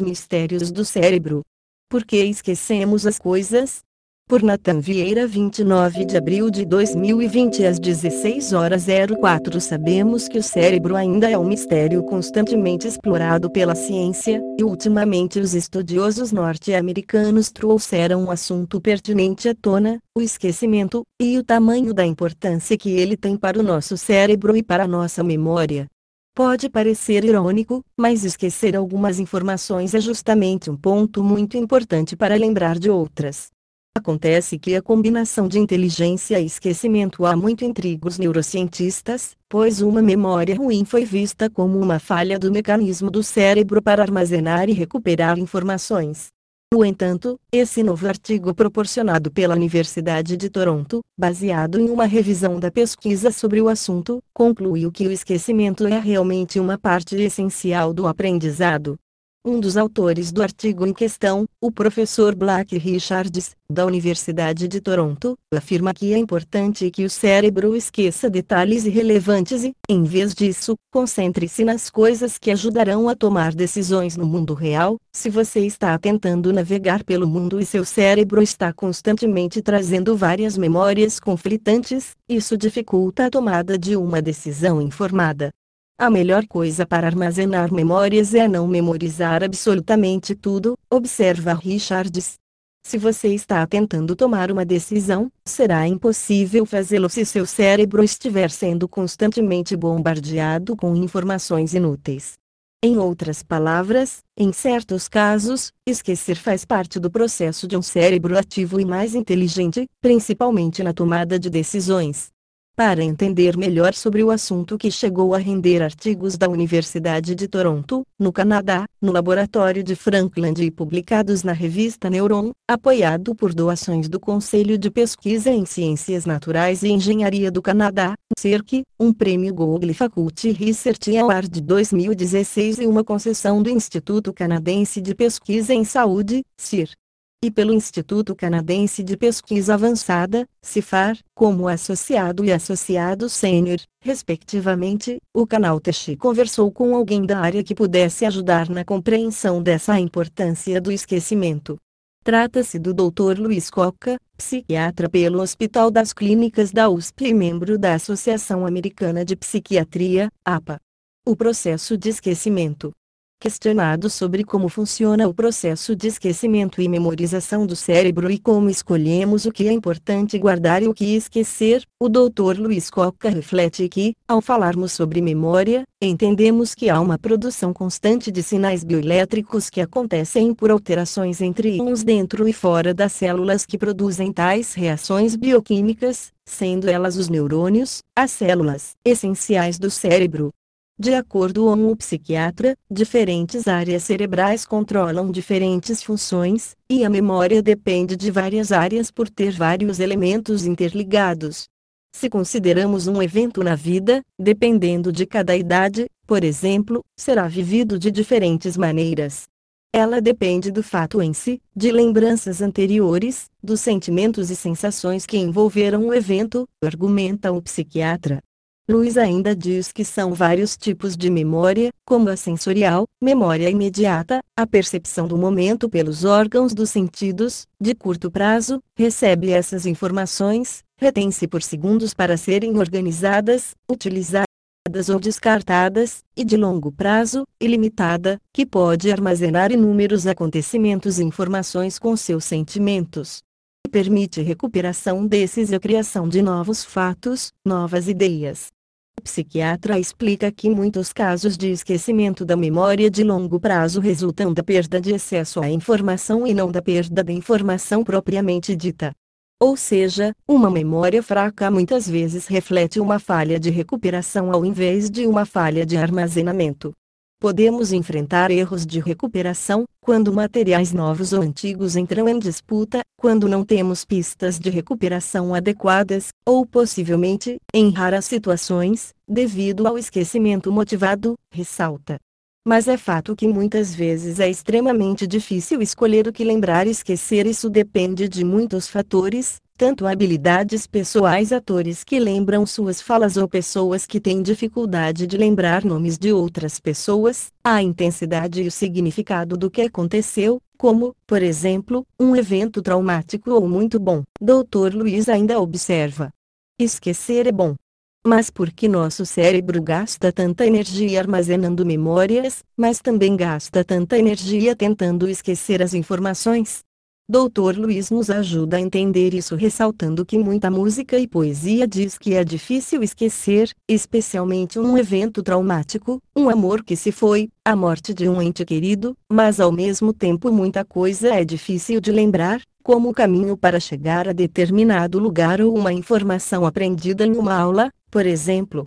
mistérios do cérebro. Por que esquecemos as coisas? Por Nathan Vieira 29 de abril de 2020 às 16 horas 04 Sabemos que o cérebro ainda é um mistério constantemente explorado pela ciência, e ultimamente os estudiosos norte-americanos trouxeram um assunto pertinente à tona, o esquecimento, e o tamanho da importância que ele tem para o nosso cérebro e para a nossa memória. Pode parecer irônico, mas esquecer algumas informações é justamente um ponto muito importante para lembrar de outras. Acontece que a combinação de inteligência e esquecimento há muito intriga os neurocientistas, pois uma memória ruim foi vista como uma falha do mecanismo do cérebro para armazenar e recuperar informações. No entanto, esse novo artigo proporcionado pela Universidade de Toronto, baseado em uma revisão da pesquisa sobre o assunto, concluiu que o esquecimento é realmente uma parte essencial do aprendizado. Um dos autores do artigo em questão, o professor Black Richards, da Universidade de Toronto, afirma que é importante que o cérebro esqueça detalhes irrelevantes e, em vez disso, concentre-se nas coisas que ajudarão a tomar decisões no mundo real. Se você está tentando navegar pelo mundo e seu cérebro está constantemente trazendo várias memórias conflitantes, isso dificulta a tomada de uma decisão informada. A melhor coisa para armazenar memórias é não memorizar absolutamente tudo, observa Richards. Se você está tentando tomar uma decisão, será impossível fazê-lo se seu cérebro estiver sendo constantemente bombardeado com informações inúteis. Em outras palavras, em certos casos, esquecer faz parte do processo de um cérebro ativo e mais inteligente, principalmente na tomada de decisões. Para entender melhor sobre o assunto que chegou a render artigos da Universidade de Toronto, no Canadá, no laboratório de Frankland e publicados na revista Neuron, apoiado por doações do Conselho de Pesquisa em Ciências Naturais e Engenharia do Canadá, CERC, um prêmio Google Faculty Research Award 2016 e uma concessão do Instituto Canadense de Pesquisa em Saúde, CIR e pelo Instituto Canadense de Pesquisa Avançada, CIFAR, como associado e associado sênior, respectivamente, o canal Teixi conversou com alguém da área que pudesse ajudar na compreensão dessa importância do esquecimento. Trata-se do Dr. Luiz Coca, psiquiatra pelo Hospital das Clínicas da USP e membro da Associação Americana de Psiquiatria, APA. O processo de esquecimento Questionado sobre como funciona o processo de esquecimento e memorização do cérebro e como escolhemos o que é importante guardar e o que esquecer, o Dr. Luiz Coca reflete que, ao falarmos sobre memória, entendemos que há uma produção constante de sinais bioelétricos que acontecem por alterações entre íons dentro e fora das células que produzem tais reações bioquímicas, sendo elas os neurônios, as células essenciais do cérebro, de acordo com o psiquiatra, diferentes áreas cerebrais controlam diferentes funções, e a memória depende de várias áreas por ter vários elementos interligados. Se consideramos um evento na vida, dependendo de cada idade, por exemplo, será vivido de diferentes maneiras. Ela depende do fato em si, de lembranças anteriores, dos sentimentos e sensações que envolveram o evento, argumenta o psiquiatra. Luiz ainda diz que são vários tipos de memória, como a sensorial, memória imediata, a percepção do momento pelos órgãos dos sentidos, de curto prazo, recebe essas informações, retém-se por segundos para serem organizadas, utilizadas ou descartadas, e de longo prazo, ilimitada, que pode armazenar inúmeros acontecimentos e informações com seus sentimentos. Permite recuperação desses e a criação de novos fatos, novas ideias, psiquiatra explica que muitos casos de esquecimento da memória de longo prazo resultam da perda de acesso à informação e não da perda da informação propriamente dita. Ou seja, uma memória fraca muitas vezes reflete uma falha de recuperação ao invés de uma falha de armazenamento. Podemos enfrentar erros de recuperação, quando materiais novos ou antigos entram em disputa, quando não temos pistas de recuperação adequadas, ou possivelmente, em raras situações, devido ao esquecimento motivado, ressalta. Mas é fato que muitas vezes é extremamente difícil escolher o que lembrar e esquecer. Isso depende de muitos fatores, tanto habilidades pessoais atores que lembram suas falas ou pessoas que têm dificuldade de lembrar nomes de outras pessoas, a intensidade e o significado do que aconteceu, como, por exemplo, um evento traumático ou muito bom. Dr. Luiz ainda observa. Esquecer é bom. Mas por que nosso cérebro gasta tanta energia armazenando memórias, mas também gasta tanta energia tentando esquecer as informações? Doutor Luiz nos ajuda a entender isso ressaltando que muita música e poesia diz que é difícil esquecer, especialmente um evento traumático, um amor que se foi, a morte de um ente querido, mas ao mesmo tempo muita coisa é difícil de lembrar, como o caminho para chegar a determinado lugar ou uma informação aprendida em uma aula, por exemplo.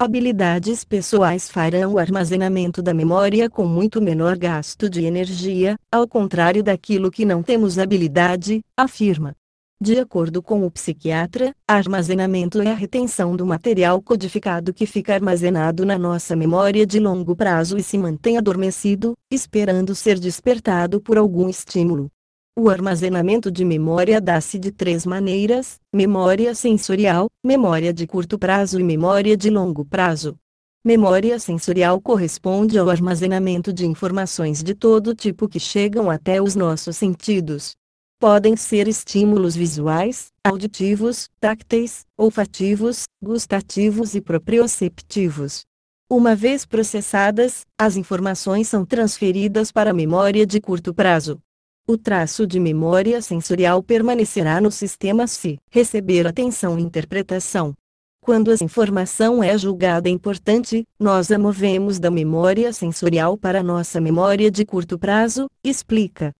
Habilidades pessoais farão o armazenamento da memória com muito menor gasto de energia, ao contrário daquilo que não temos habilidade, afirma. De acordo com o psiquiatra, armazenamento é a retenção do material codificado que fica armazenado na nossa memória de longo prazo e se mantém adormecido, esperando ser despertado por algum estímulo. O armazenamento de memória dá-se de três maneiras: memória sensorial, memória de curto prazo e memória de longo prazo. Memória sensorial corresponde ao armazenamento de informações de todo tipo que chegam até os nossos sentidos. Podem ser estímulos visuais, auditivos, tácteis, olfativos, gustativos e proprioceptivos. Uma vez processadas, as informações são transferidas para a memória de curto prazo. O traço de memória sensorial permanecerá no sistema se receber atenção e interpretação. Quando a informação é julgada importante, nós a movemos da memória sensorial para nossa memória de curto prazo, explica.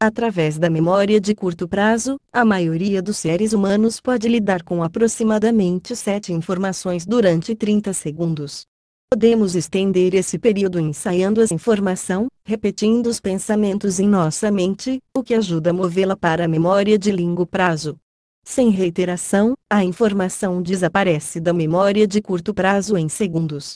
Através da memória de curto prazo, a maioria dos seres humanos pode lidar com aproximadamente 7 informações durante 30 segundos. Podemos estender esse período ensaiando a informação, repetindo os pensamentos em nossa mente, o que ajuda a movê-la para a memória de longo prazo. Sem reiteração, a informação desaparece da memória de curto prazo em segundos.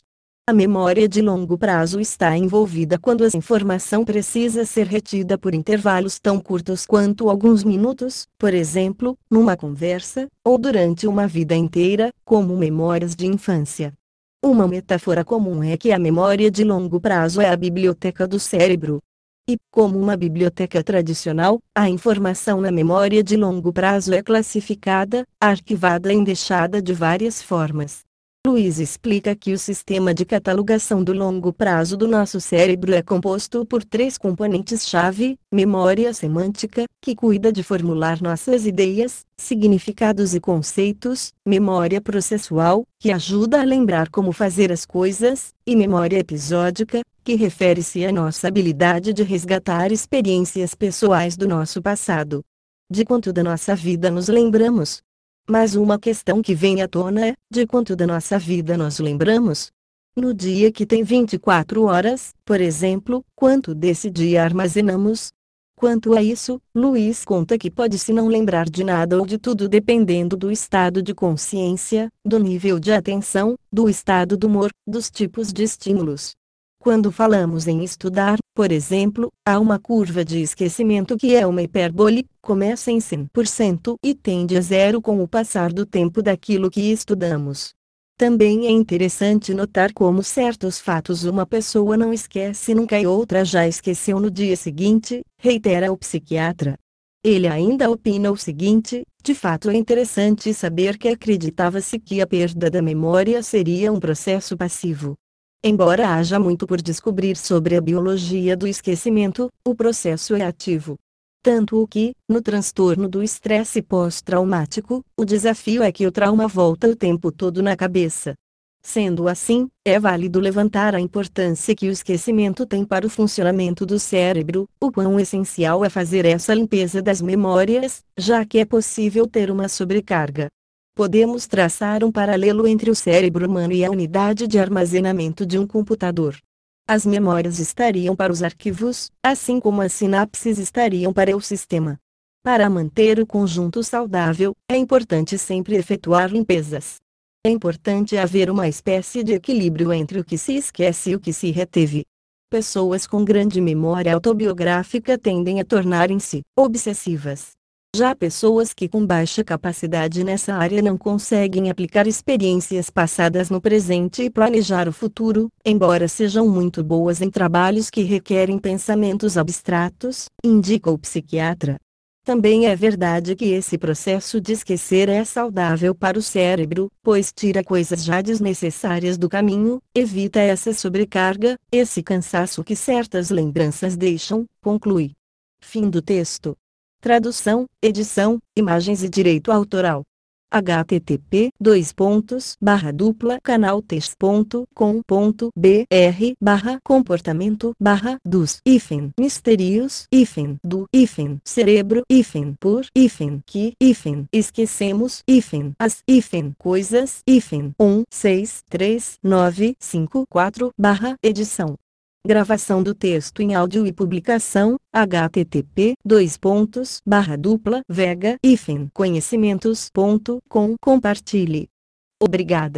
A memória de longo prazo está envolvida quando a informação precisa ser retida por intervalos tão curtos quanto alguns minutos, por exemplo, numa conversa, ou durante uma vida inteira, como memórias de infância. Uma metáfora comum é que a memória de longo prazo é a biblioteca do cérebro. E, como uma biblioteca tradicional, a informação na memória de longo prazo é classificada, arquivada e deixada de várias formas. Luiz explica que o sistema de catalogação do longo prazo do nosso cérebro é composto por três componentes-chave: memória semântica, que cuida de formular nossas ideias, significados e conceitos, memória processual, que ajuda a lembrar como fazer as coisas, e memória episódica, que refere-se à nossa habilidade de resgatar experiências pessoais do nosso passado. De quanto da nossa vida nos lembramos, mas uma questão que vem à tona é: de quanto da nossa vida nós lembramos? No dia que tem 24 horas, por exemplo, quanto desse dia armazenamos? Quanto a isso, Luiz conta que pode-se não lembrar de nada ou de tudo dependendo do estado de consciência, do nível de atenção, do estado do humor, dos tipos de estímulos. Quando falamos em estudar, por exemplo, há uma curva de esquecimento que é uma hipérbole, começa em 100% e tende a zero com o passar do tempo daquilo que estudamos. Também é interessante notar como certos fatos uma pessoa não esquece nunca e outra já esqueceu no dia seguinte, reitera o psiquiatra. Ele ainda opina o seguinte: de fato é interessante saber que acreditava-se que a perda da memória seria um processo passivo. Embora haja muito por descobrir sobre a biologia do esquecimento, o processo é ativo. Tanto o que, no transtorno do estresse pós-traumático, o desafio é que o trauma volta o tempo todo na cabeça. Sendo assim, é válido levantar a importância que o esquecimento tem para o funcionamento do cérebro, o quão essencial é fazer essa limpeza das memórias, já que é possível ter uma sobrecarga podemos traçar um paralelo entre o cérebro humano e a unidade de armazenamento de um computador. As memórias estariam para os arquivos, assim como as sinapses estariam para o sistema. Para manter o conjunto saudável, é importante sempre efetuar limpezas. É importante haver uma espécie de equilíbrio entre o que se esquece e o que se reteve. Pessoas com grande memória autobiográfica tendem a tornarem-se obsessivas. Já pessoas que com baixa capacidade nessa área não conseguem aplicar experiências passadas no presente e planejar o futuro, embora sejam muito boas em trabalhos que requerem pensamentos abstratos, indica o psiquiatra. Também é verdade que esse processo de esquecer é saudável para o cérebro, pois tira coisas já desnecessárias do caminho, evita essa sobrecarga, esse cansaço que certas lembranças deixam, conclui. Fim do texto. Tradução, edição, imagens e direito autoral. Http dois pontos barra dupla canaltexto.com.br barra comportamento barra dos hífen mistérios hífen do hífen cérebro hífen por hífen que hífen esquecemos hífen as hífen coisas hífen 1 6 3 9 5 4 barra edição Gravação do texto em áudio e publicação, http dois pontos barra dupla vega hífen conhecimentos ponto com compartilhe. Obrigada.